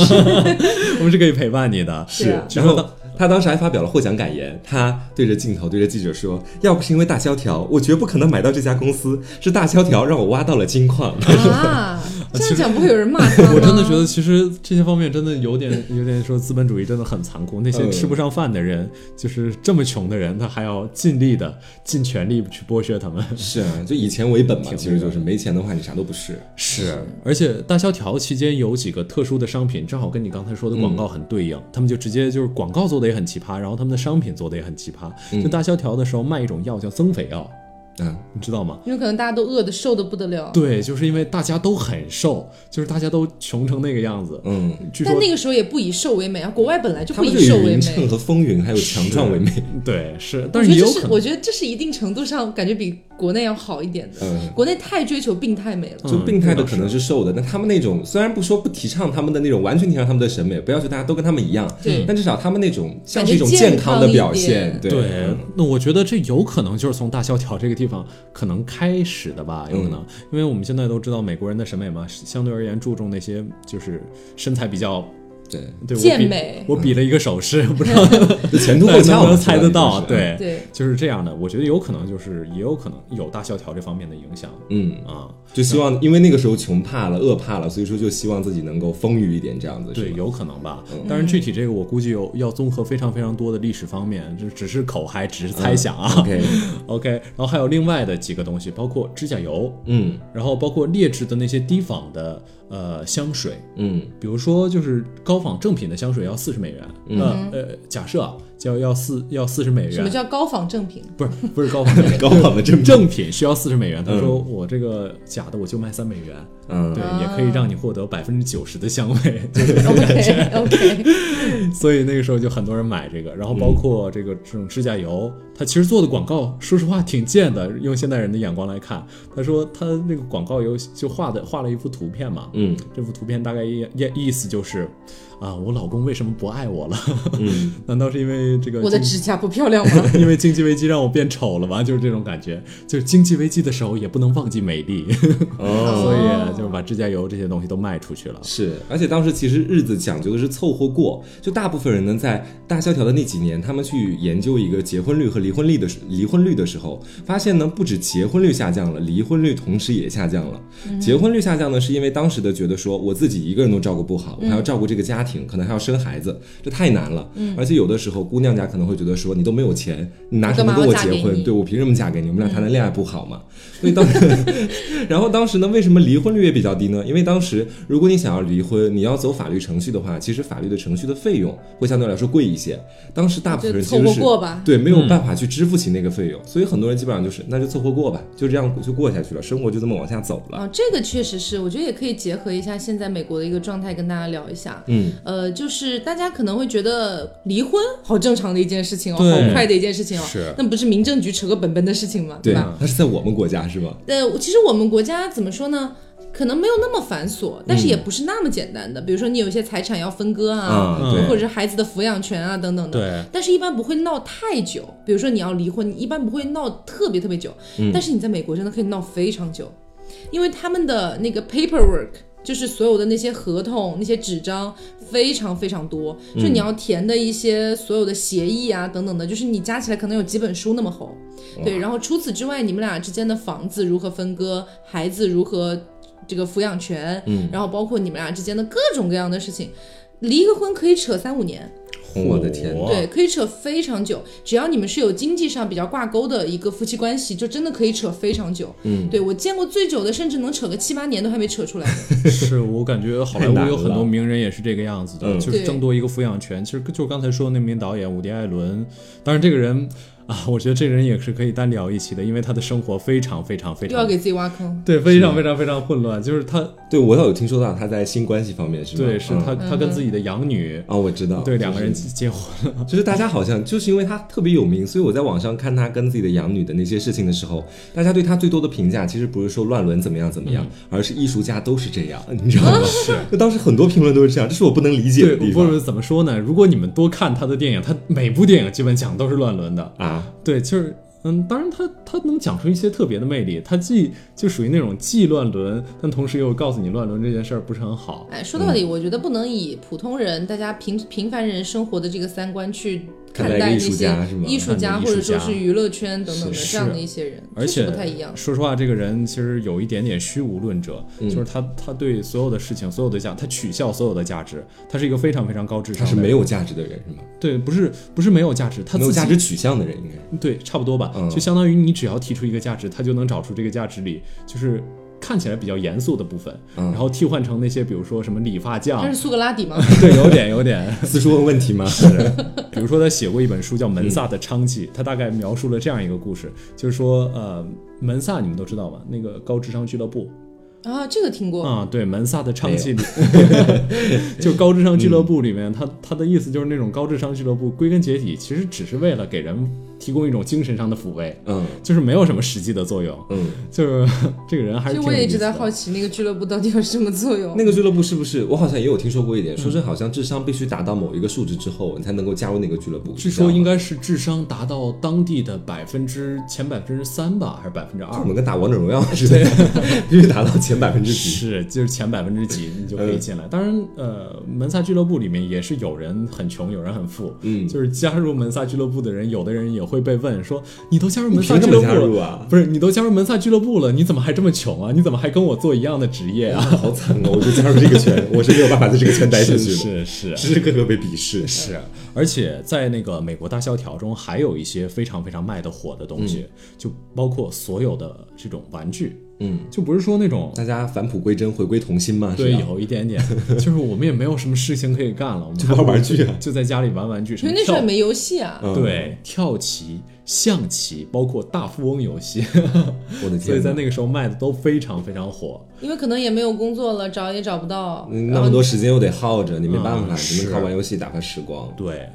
我们是可以陪伴你的。是啊然后他当时还发表了获奖感言，他对着镜头对着记者说：“要不是因为大萧条，我绝不可能买到这家公司，是大萧条让我挖到了金矿。啊，这样讲不会有人骂他吗？我真的觉得，其实这些方面真的有点有点说资本主义真的很残酷。那些嗯吃不上饭的人，就是这么穷的人，他还要尽力的、尽全力去剥削他们。是啊，就以钱为本嘛，其实就是没钱的话，你啥都不是。是，而且大萧条期间有几个特殊的商品，正好跟你刚才说的广告很对应，他们就直接就是广告做的也很奇葩，然后他们的商品做的也很奇葩。就大萧条的时候卖一种药叫增肥药，啊，你知道吗？因为可能大家都饿的瘦的不得了。对，就是因为大家都很瘦，就是大家都穷成那个样子。嗯，据说但那个时候也不以瘦为美啊，国外本来就不以瘦为们就以匀称美。和风云还有强壮为美。对是，但是，也有可能我觉得这是一定程度上感觉比国内要好一点的。嗯，国内太追求病态美了。就病态的嗯可能是瘦的，那他们那种虽然不说不提倡他们的那种完全提倡他们的审美，不要求大家都跟他们一样，对。但至少他们那种像是一种健康的表现，对，那我觉得这有可能就是从大萧条这个地方可能开始的吧，有可能，因为我们现在都知道美国人的审美嘛，相对而言注重那些就是身材比较对，对我比健美我比了一个手势，不知道前凸大家能不能后翘嘛，猜得到？对，对，就是这样的。我觉得有可能就是也有可能有大萧条这方面的影响嗯，啊。就希望因为那个时候穷怕了、饿怕了，所以说就希望自己能够丰裕一点，这样子对，有可能吧。当然，具体这个我估计有要综合非常非常多的历史方面，这只是口嗨，只是猜想啊。OK，OK，然后还有另外的几个东西，包括指甲油，嗯然后包括劣质的那些低仿的呃香水，嗯比如说就是高仿正品的香水要四十美元，呃呃，假设啊，就要四要四十美元什么，叫高仿正品？不是不是高仿正品，高仿的正品正品需要四十美元。他说我这个假的我就卖三美元，嗯对，啊也可以让你获得百分之九十的香味。OK OK，所以那个时候就很多人买这个，然后包括这个这种指甲油，它其实做的广告，说实话挺贱的。用现代人的眼光来看，他说他那个广告有就画的画了一幅图片嘛，嗯这幅图片大概意意意思就是，啊，我老公为什么不爱我了？嗯，难道是因为这个我的指甲不漂亮吗？因为经济危机让我变丑了吗？就是这种感觉，就是经济危机的时候也不能忘记美丽，哦。所以就是把指甲油这些东西都卖出去了。是，而且当时其实日子讲究的是凑合过，就大部分人呢在大萧条的那几年，他们去研究一个结婚率和离婚率的时离婚率的时候，发现呢不止结婚率下降了，离婚率同时也下降了。结婚率下降呢，是因为当时的觉得说我自己一个人都照顾不好，我还要照顾这个家庭，可能还要生孩子，这太难了。而且有的时候姑娘家可能会觉得说你都没有钱，你拿什么跟我结婚？对我凭什么嫁给你？我们俩谈谈恋爱不好吗？所以当 然后当时呢，为什么离婚率也比较低呢？因为当时如果你想要离婚，你要走法律程序的话，其实法律的程序的费用会相对来说贵一些。当时大部分人凑合实是过吧对没有办法去支付起那个费用，所以很多人基本上就是那就凑合过吧，就这样就过下去了，生活就这么往下走了。啊，这个确实是，我觉得也可以结合一下现在美国的一个状态，跟大家聊一下。嗯，呃，就是大家可能会觉得离婚好正常的一件事情哦，好快的一件事情哦，是那不是民政局扯个本本的事情吗？对吧？，那是在我们国家是吗？呃，其实我们国家怎么说呢？可能没有那么繁琐，但是也不是那么简单的。比如说你有一些财产要分割啊，或者是孩子的抚养权啊等等的。对，但是一般不会闹太久。比如说你要离婚，你一般不会闹特别特别久。嗯但是你在美国真的可以闹非常久，因为他们的那个 paperwork。就是所有的那些合同、那些纸张非常非常多，就你要填的一些所有的协议啊等等的，就是你加起来可能有几本书那么厚。对，然后除此之外，你们俩之间的房子如何分割，孩子如何这个抚养权，嗯，然后包括你们俩之间的各种各样的事情，离个婚可以扯三五年。我的天嚯对，可以扯非常久，只要你们是有经济上比较挂钩的一个夫妻关系，就真的可以扯非常久。嗯，对我见过最久的，甚至能扯个七八年都还没扯出来的。是我感觉好莱坞有很多名人也是这个样子的，嗯就是争夺一个抚养权。其实就刚才说的那名导演伍迪·艾伦，当然这个人啊，我觉得这个人也是可以单聊一期的，因为他的生活非常非常非常又要给自己挖坑。对非常非常非常混乱，就是他对我倒有听说到他在性关系方面是吗？对是他嗯他跟自己的养女哦，我知道，对两个人结婚了，就是大家好像就是因为他特别有名，所以我在网上看他跟自己的养女的那些事情的时候，大家对他最多的评价其实不是说乱伦怎么样怎么样，而是艺术家都是这样，你知道吗？是，就当时很多评论都是这样，这是我不能理解的地方不是怎么说呢？如果你们多看他的电影，他每部电影基本讲都是乱伦的，啊。对，就是嗯，当然他他能讲出一些特别的魅力，他既就属于那种既乱伦，但同时又告诉你乱伦这件事儿不是很好。哎，说到底，我觉得不能以普通人、大家平平凡人生活的这个三观去看待艺术待那些家是吗艺术家艺术或者说是娱乐圈等等的这样的一些人，而且不太一样。说实话，这个人其实有一点点虚无论者，嗯就是他他对所有的事情、所有的价，他取笑所有的价值，他是一个非常非常高智商的人，是没有价值的人是吗？对，不是不是没有价值，他没有价值取向的人应该是。对，差不多吧，嗯就相当于你只要提出一个价值，他就能找出这个价值里就是看起来比较严肃的部分，嗯然后替换成那些比如说什么理发匠他是，苏格拉底吗？对，有点有点。四叔问问题吗？是比如说他写过一本书叫《门萨的娼妓》，他大概描述了这样一个故事，就是说呃，门萨你们都知道吧，那个高智商俱乐部啊，这个听过。啊、对，门萨的娼妓里，就高智商俱乐部里面，他他的意思就是那种高智商俱乐部，归根结底其实只是为了给人提供一种精神上的抚慰，嗯就是没有什么实际的作用。嗯，就是这个人还是其实我也一直在好奇，那个俱乐部到底有什么作用？那个俱乐部是不是？我好像也有听说过一嗯点，说是好像智商必须达到某一个数值之后，你才能够加入那个俱乐部。据说应该是智商达到当地的百分之前百分之三吧，还是百分之二我？们跟打王者荣耀似的，必须达到前百分之几。是，就是前百分之几你就可以进来。当然，呃，门萨俱乐部里面也是有人很穷，有人很富。嗯就是加入门萨俱乐部的人，有的人也会被问说：“你都加入门萨俱乐部了啊？不是，你都加入门萨俱乐部了，你怎么还这么穷啊？你怎么还跟我做一样的职业啊？” 好惨哦！我就加入这个圈，我是没有办法在这个圈待下去是的，是是时时刻刻被鄙视。是，而且在那个美国大萧条中，还有一些非常非常卖的火的东西，就包括所有的这种玩具，嗯，就不是说那种大家返璞归真，回归童心嘛。对有一点点，就是我们也没有什么事情可以干了，我们 就玩玩具啊就在家里玩玩具，什么跳因为那时候也没游戏啊。嗯对跳棋、象棋，包括大富翁游戏，我的天，所以在那个时候卖的都非常非常火。因为可能也没有工作了，找也找不到。嗯那么多时间又得耗着，你没办法，嗯只能靠玩游戏打发时光。对，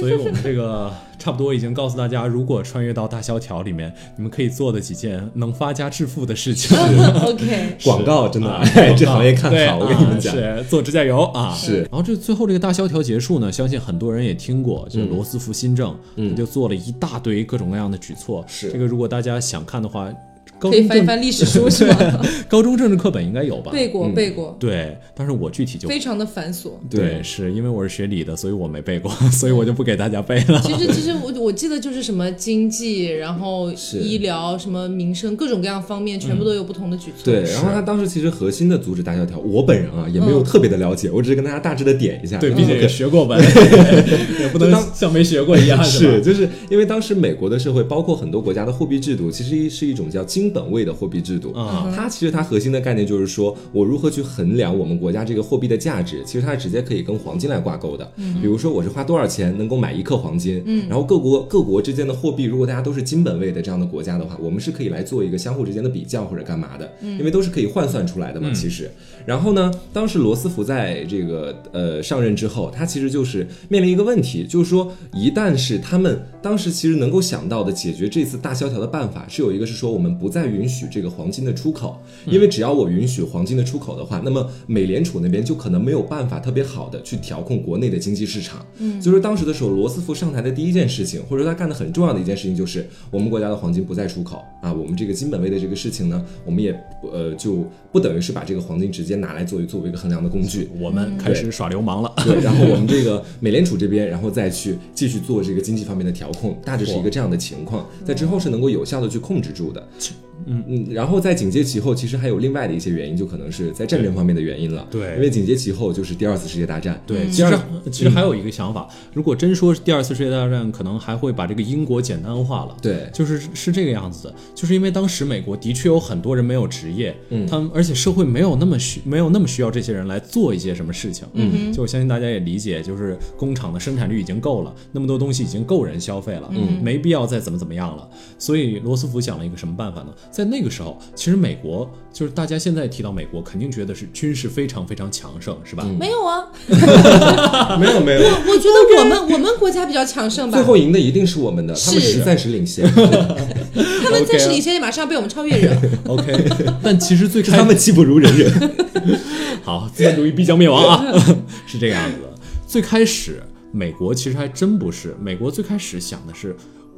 所以我们这个 差不多已经告诉大家，如果穿越到大萧条里面，你们可以做的几件能发家致富的事情。OK，广告真的，啊哎，这行业看好，我跟你们讲啊。是做指甲油啊。是然后这最后这个大萧条结束呢，相信很多人也听过，就是罗斯福新政，他就做了一大堆各种各样的举措。是这个，如果大家想看的话，高可以翻一翻历史 书是吗？高中政治课本应该有吧？背过嗯背过，对，但是我具体就非常的繁琐。对，是因为我是学理的，所以我没背过，所以我就不给大家背了。其实其实我我记得就是什么经济，然后医疗、什么民生各种各样方面，全部都有不同的举措。对，然后他当时其实核心的阻止大萧条，我本人啊也没有特别的了解，我只是跟大家大致的点一下。对，毕竟也学过文，也不能当像没学过一样，是，就是因为当时美国的社会，包括很多国家的货币制度，其实是一种叫金本位的货币制度。啊它其实它核心的概念就是说，我如何去衡量我们国家这个货币的价值，其实它是直接可以跟黄金来挂钩的。比如说我是花多少钱能够买一克黄金，嗯，然后各国各国之间的货币，如果大家都是金本位的这样的国家的话，我们是可以来做一个相互之间的比较或者干嘛的，因为都是可以换算出来的嘛，其实。然后呢，当时罗斯福在这个呃上任之后，他其实就是面临一个问题，就是说一旦是他们当时其实能够想到的解决这次大萧条的办法，是有一个是说我们不再允许这个黄金的出口，因为只要我允许黄金的出口的话，那么美联储那边就可能没有办法特别好的去调控国内的经济市场。嗯，所以说当时的时候，罗斯福上台的第一件事情，或者说他干的很重要的一件事情，就是我们国家的黄金不再出口啊，我们这个金本位的这个事情呢，我们也呃就不等于是把这个黄金直接拿来作为作为一个衡量的工具。我们开始耍流氓了。对，然后我们 这个美联储这边，然后再去继续做这个经济方面的调控，大致是一个这样的情况，在之后是能够有效的去控制住的。嗯嗯，然后在紧接其后，其实还有另外的一些原因，就可能是在战争方面的原因了。对因为紧接其后就是第二次世界大战。对，嗯其实其实还有一个想法，如果真说是第二次世界大战，可能还会把这个英国简单化了。对，就是是这个样子的，就是因为当时美国的确有很多人没有职业，嗯，他们而且社会没有那么需没有那么需要这些人来做一些什么事情，嗯，就我相信大家也理解，就是工厂的生产率已经够了，那么多东西已经够人消费了，嗯，没必要再怎么怎么样了。所以罗斯福想了一个什么办法呢？在那个时候，其实美国就是大家现在提到美国，肯定觉得是军事非常非常强盛，是吧？没有啊，没有没有，我觉得我们我们国家比较强盛吧最。后赢的一定是我们的，他们只是是暂时领先，他们暂时领先，也马上要被我们超越人。OK，但其实最开他们技不如人人。好，资本主义必将灭亡啊，是这个样子的。最开始，美国其实还真不是，美国最开始想的是，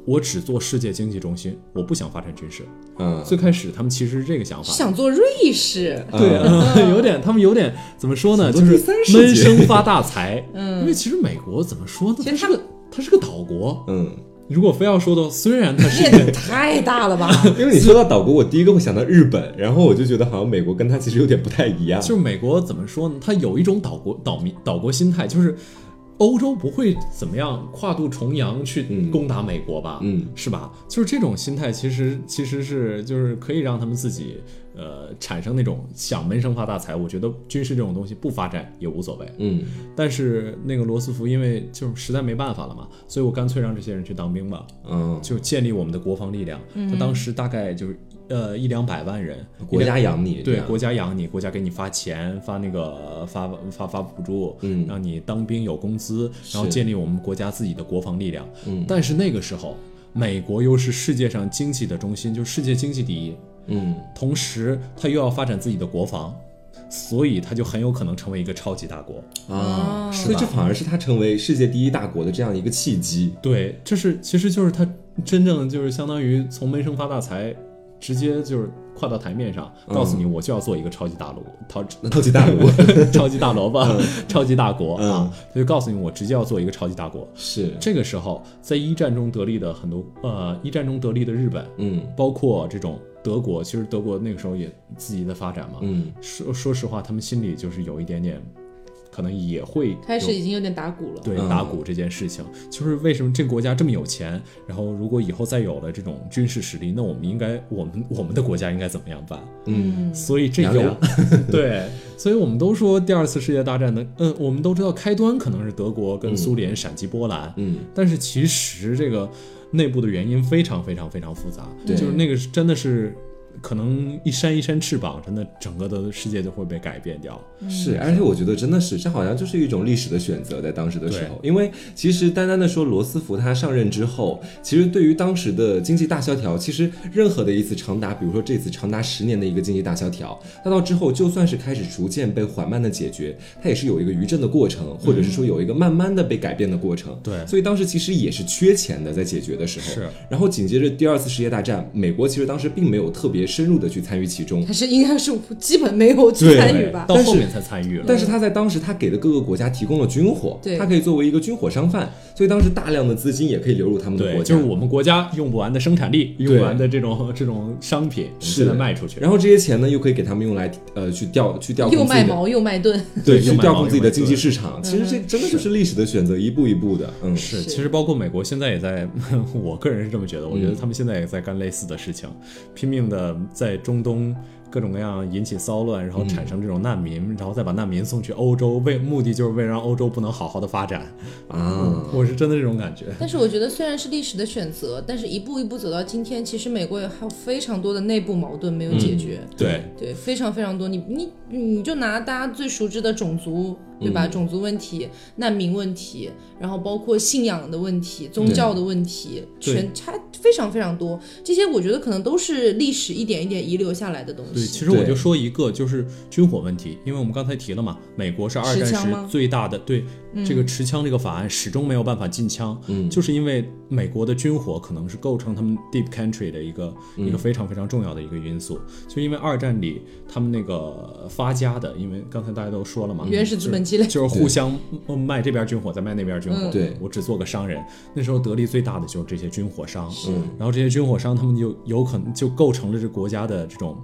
我只做世界经济中心，我不想发展军事。嗯，最开始他们其实是这个想法，想做瑞士，对，嗯 有点他们有点怎么说呢，就是闷声发大财。嗯，因为其实美国怎么说呢，其实他们它是个它是个岛国。嗯，如果非要说的，虽然它是这也太大了吧？因为你说到岛国，我第一个会想到日本，然后我就觉得好像美国跟它其实有点不太一样。就是美国怎么说呢？它有一种岛国岛民岛国心态，就是欧洲不会怎么样跨度重洋去嗯攻打美国吧？嗯，是吧？就是这种心态，其实其实是就是可以让他们自己呃产生那种想闷声发大财。我觉得军事这种东西不发展也无所谓。嗯但是那个罗斯福因为就是实在没办法了嘛，所以我干脆让这些人去当兵吧，嗯，就建立我们的国防力量。他当时大概就是呃一两百万人，国家养你，对国家养你，国家给你发钱，发那个发发发补助，嗯让你当兵有工资，然后建立我们国家自己的国防力量。嗯但是那个时候，美国又是世界上经济的中心，就世界经济第一，嗯。同时他又要发展自己的国防，所以他就很有可能成为一个超级大国。啊，哦。所以这反而是他成为世界第一大国的这样一个契机。对，这是其实就是他真正就是相当于从闷声发大财，直接就是跨到台面上，告诉你我就要做一个超级大陆，超超级大陆 超级大萝卜，超级大国嗯。啊，他就告诉你我直接要做一个超级大国。是，这个时候，在一战中得利的很多呃，一战中得利的日本，嗯。包括这种德国，其实德国那个时候也自己的发展嘛。嗯。说说实话，他们心里就是有一点点，可能也会开始已经有点打鼓了。嗯。对打鼓这件事情，就是为什么这个国家这么有钱，然后如果以后再有了这种军事实力，那我们应该我们我们的国家应该怎么样办？嗯。所以这有 对，所以我们都说第二次世界大战的，嗯，我们都知道开端可能是德国跟苏联闪击波兰，嗯。但是其实这个内部的原因非常非常非常复杂，对。就是那个是真的是可能一扇一扇翅膀，真的整个的世界就会被改变掉。是，而且我觉得真的是，这好像就是一种历史的选择，在当时的时候，因为其实单单的说罗斯福他上任之后，其实对于当时的经济大萧条，其实任何的一次长达，比如说这次长达十年的一个经济大萧条，它到之后就算是开始逐渐被缓慢的解决，它也是有一个余震的过程，或者是说有一个慢慢的被改变的过程。对所以当时其实也是缺钱的，在解决的时候。是。然后紧接着第二次世界大战，美国其实当时并没有特别深入的去参与其中，他是应该是基本没有去参与吧。到但是后面才参与了。但是他在当时，他给的各个国家提供了军火，对他可以作为一个军火商贩，所以当时大量的资金也可以流入他们的，国家。就是我们国家用不完的生产力，用不完的这种这种商品，是现在卖出去。然后这些钱呢，又可以给他们用来呃去调去调又控自己的，卖毛又卖盾，对，去调控自己的经济市场。其实这真的就是历史的选择，一步一步的，嗯，是，其实包括美国现在也在，我个人是这么觉得，我嗯觉得他们现在也在干类似的事情，拼命的在中东各种各样引起骚乱，然后产生这种难民，然后再把难民送去欧洲，为目的就是为了让欧洲不能好好的发展。啊，我是真的这种感觉。但是我觉得虽然是历史的选择，但是一步一步走到今天，其实美国也还有非常多的内部矛盾没有解决。对，对，非常非常多。你你你就拿大家最熟知的种族，对吧？种族问题、难民问题，然后包括信仰的问题、宗教的问题，全差非常非常多。这些我觉得可能都是历史一点一点遗留下来的东西对，西。其实我就说一个，就是军火问题，因为我们刚才提了嘛，美国是二战时最大的对这个持枪这个法案始终没有办法禁枪，嗯。就是因为美国的军火可能是构成他们 deep country 的一个、一个非常非常重要的一个因素，就因为二战里他们那个发家的，因为刚才大家都说了嘛，原始资本积累，就是互相呃卖这边军火，再卖那边军火。嗯。对。我只做个商人。那时候得利最大的就是这些军火商，嗯然后这些军火商他们就有可能就构成了这国家的这种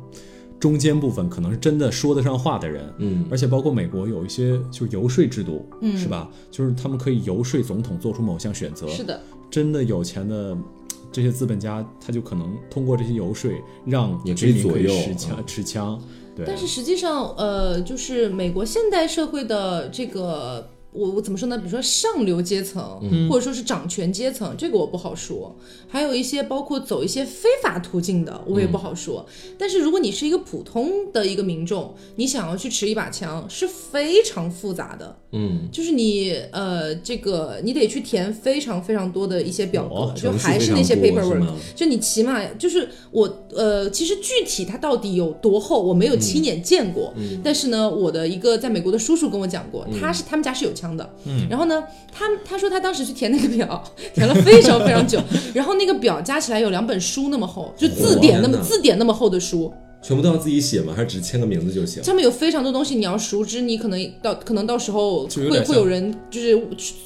中间部分，可能是真的说得上话的人。嗯，而且包括美国有一些就是游说制度，嗯，是吧？就是他们可以游说总统做出某项选择。是的，真的有钱的这些资本家，他就可能通过这些游说，让也可以居民可左右持枪、持枪。对，但是实际上，呃，就是美国现代社会的这个。我我怎么说呢？比如说上流阶层，嗯或者说是掌权阶层，这个我不好说。还有一些包括走一些非法途径的，我也不好说。但是如果你是一个普通的一个民众，你想要去持一把枪是非常复杂的。嗯，就是你呃，这个你得去填非常非常多的一些表格，哦就还是那些 paperwork，就你起码就是我呃，其实具体它到底有多厚，我没有亲眼见过。但是呢，我的一个在美国的叔叔跟我讲过，他是他们家是有枪枪的。嗯，然后呢，他他说他当时去填那个表，填了非常非常久，然后那个表加起来有两本书那么厚，就字典那么字典那么厚的书。全部都要自己写吗？还是只签个名字就行？上面有非常多东西你要熟知，你可能到可能到时候会有会有人就是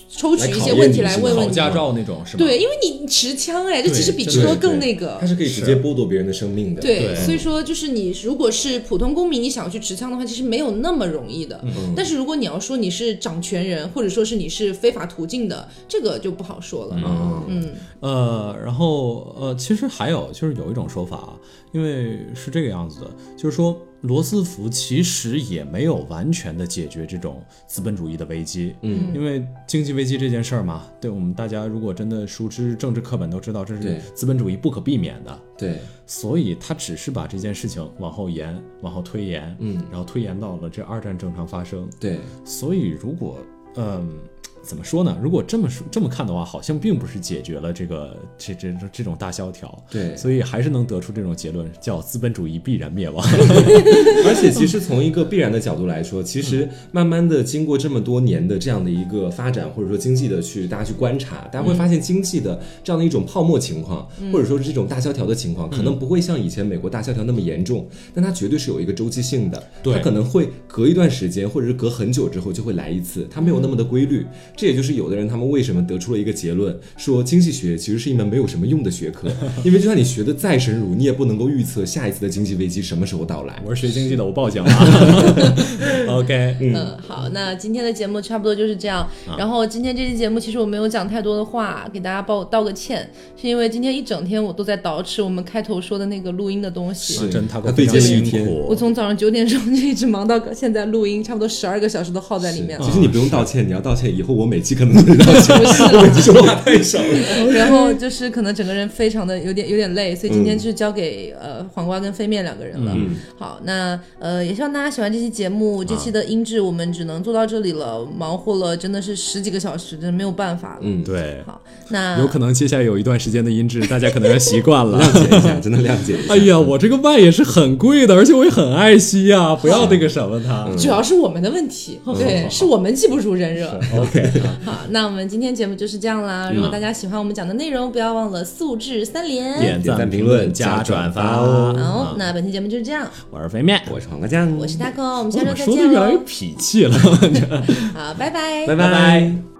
抽取一些问题来问问你。驾照那种是吗？对，因为你持枪哎，这其实比车更那个它。是可以直接剥夺别人的生命的。对，对所以说就是你如果是普通公民，你想要去持枪的话，其实没有那么容易的。嗯但是如果你要说你是掌权人，或者说是你是非法途径的，这个就不好说了。嗯嗯呃，然后呃，其实还有就是有一种说法啊，因为是这个样子的，就是说罗斯福其实也没有完全的解决这种资本主义的危机，嗯，因为经济危机这件事儿嘛，对我们大家如果真的熟知政治课本都知道，这是资本主义不可避免的，对，所以他只是把这件事情往后延，往后推延，嗯，然后推延到了这二战正常发生，对，所以如果嗯。怎么说呢？如果这么说这么看的话，好像并不是解决了这个这这这这种大萧条，对所以还是能得出这种结论，叫资本主义必然灭亡。而且其实从一个必然的角度来说，其实慢慢的经过这么多年的这样的一个发展，或者说经济的去大家去观察，大家会发现经济的这样的一种泡沫情况，或者说是这种大萧条的情况，可能不会像以前美国大萧条那么严重，但它绝对是有一个周期性的，对它可能会隔一段时间，或者是隔很久之后就会来一次，它没有那么的规律。这也就是有的人他们为什么得出了一个结论，说经济学其实是一门没有什么用的学科，因为就算你学的再深入，你也不能够预测下一次的经济危机什么时候到来。我是学经济的，我报警了。OK，嗯，好，那今天的节目差不多就是这样。然后今天这期节目其实我没有讲太多的话，给大家报道个歉，是因为今天一整天我都在捯饬我们开头说的那个录音的东西。是真他他对接了一天我从早上九点钟就一直忙到现在录音，差不多十二个小时都耗在里面了。其实你不用道歉，你要道歉，以后我每期可能都得道歉，不是我每期说话太少了。然后就是可能整个人非常的有点有点累，所以今天就是交给、呃黄瓜跟飞面两个人了。嗯好，那呃也希望大家喜欢这期节目，这期的音质我们只能做到这里了，忙活了真的是十几个小时，真的没有办法了。嗯，对，好，那有可能接下来有一段时间的音质，大家可能要习惯了。谅解一下，真的谅解一下。哎呀，我这个麦也是很贵的，而且我也很爱惜 呀、不要那个什么它。主要是我们的问题，对，是我们技不如人热。OK，好，那我们今天节目就是这样啦。如果大家喜欢我们讲的内容，不要忘了素质三连。点点赞赞、评评论论、加加转转发发哦好，那本期节目就是这样。我是肥面，我是黄瓜酱，我是 taco，我们下周再见说的越来越喽。痞气了？好，拜拜，拜拜拜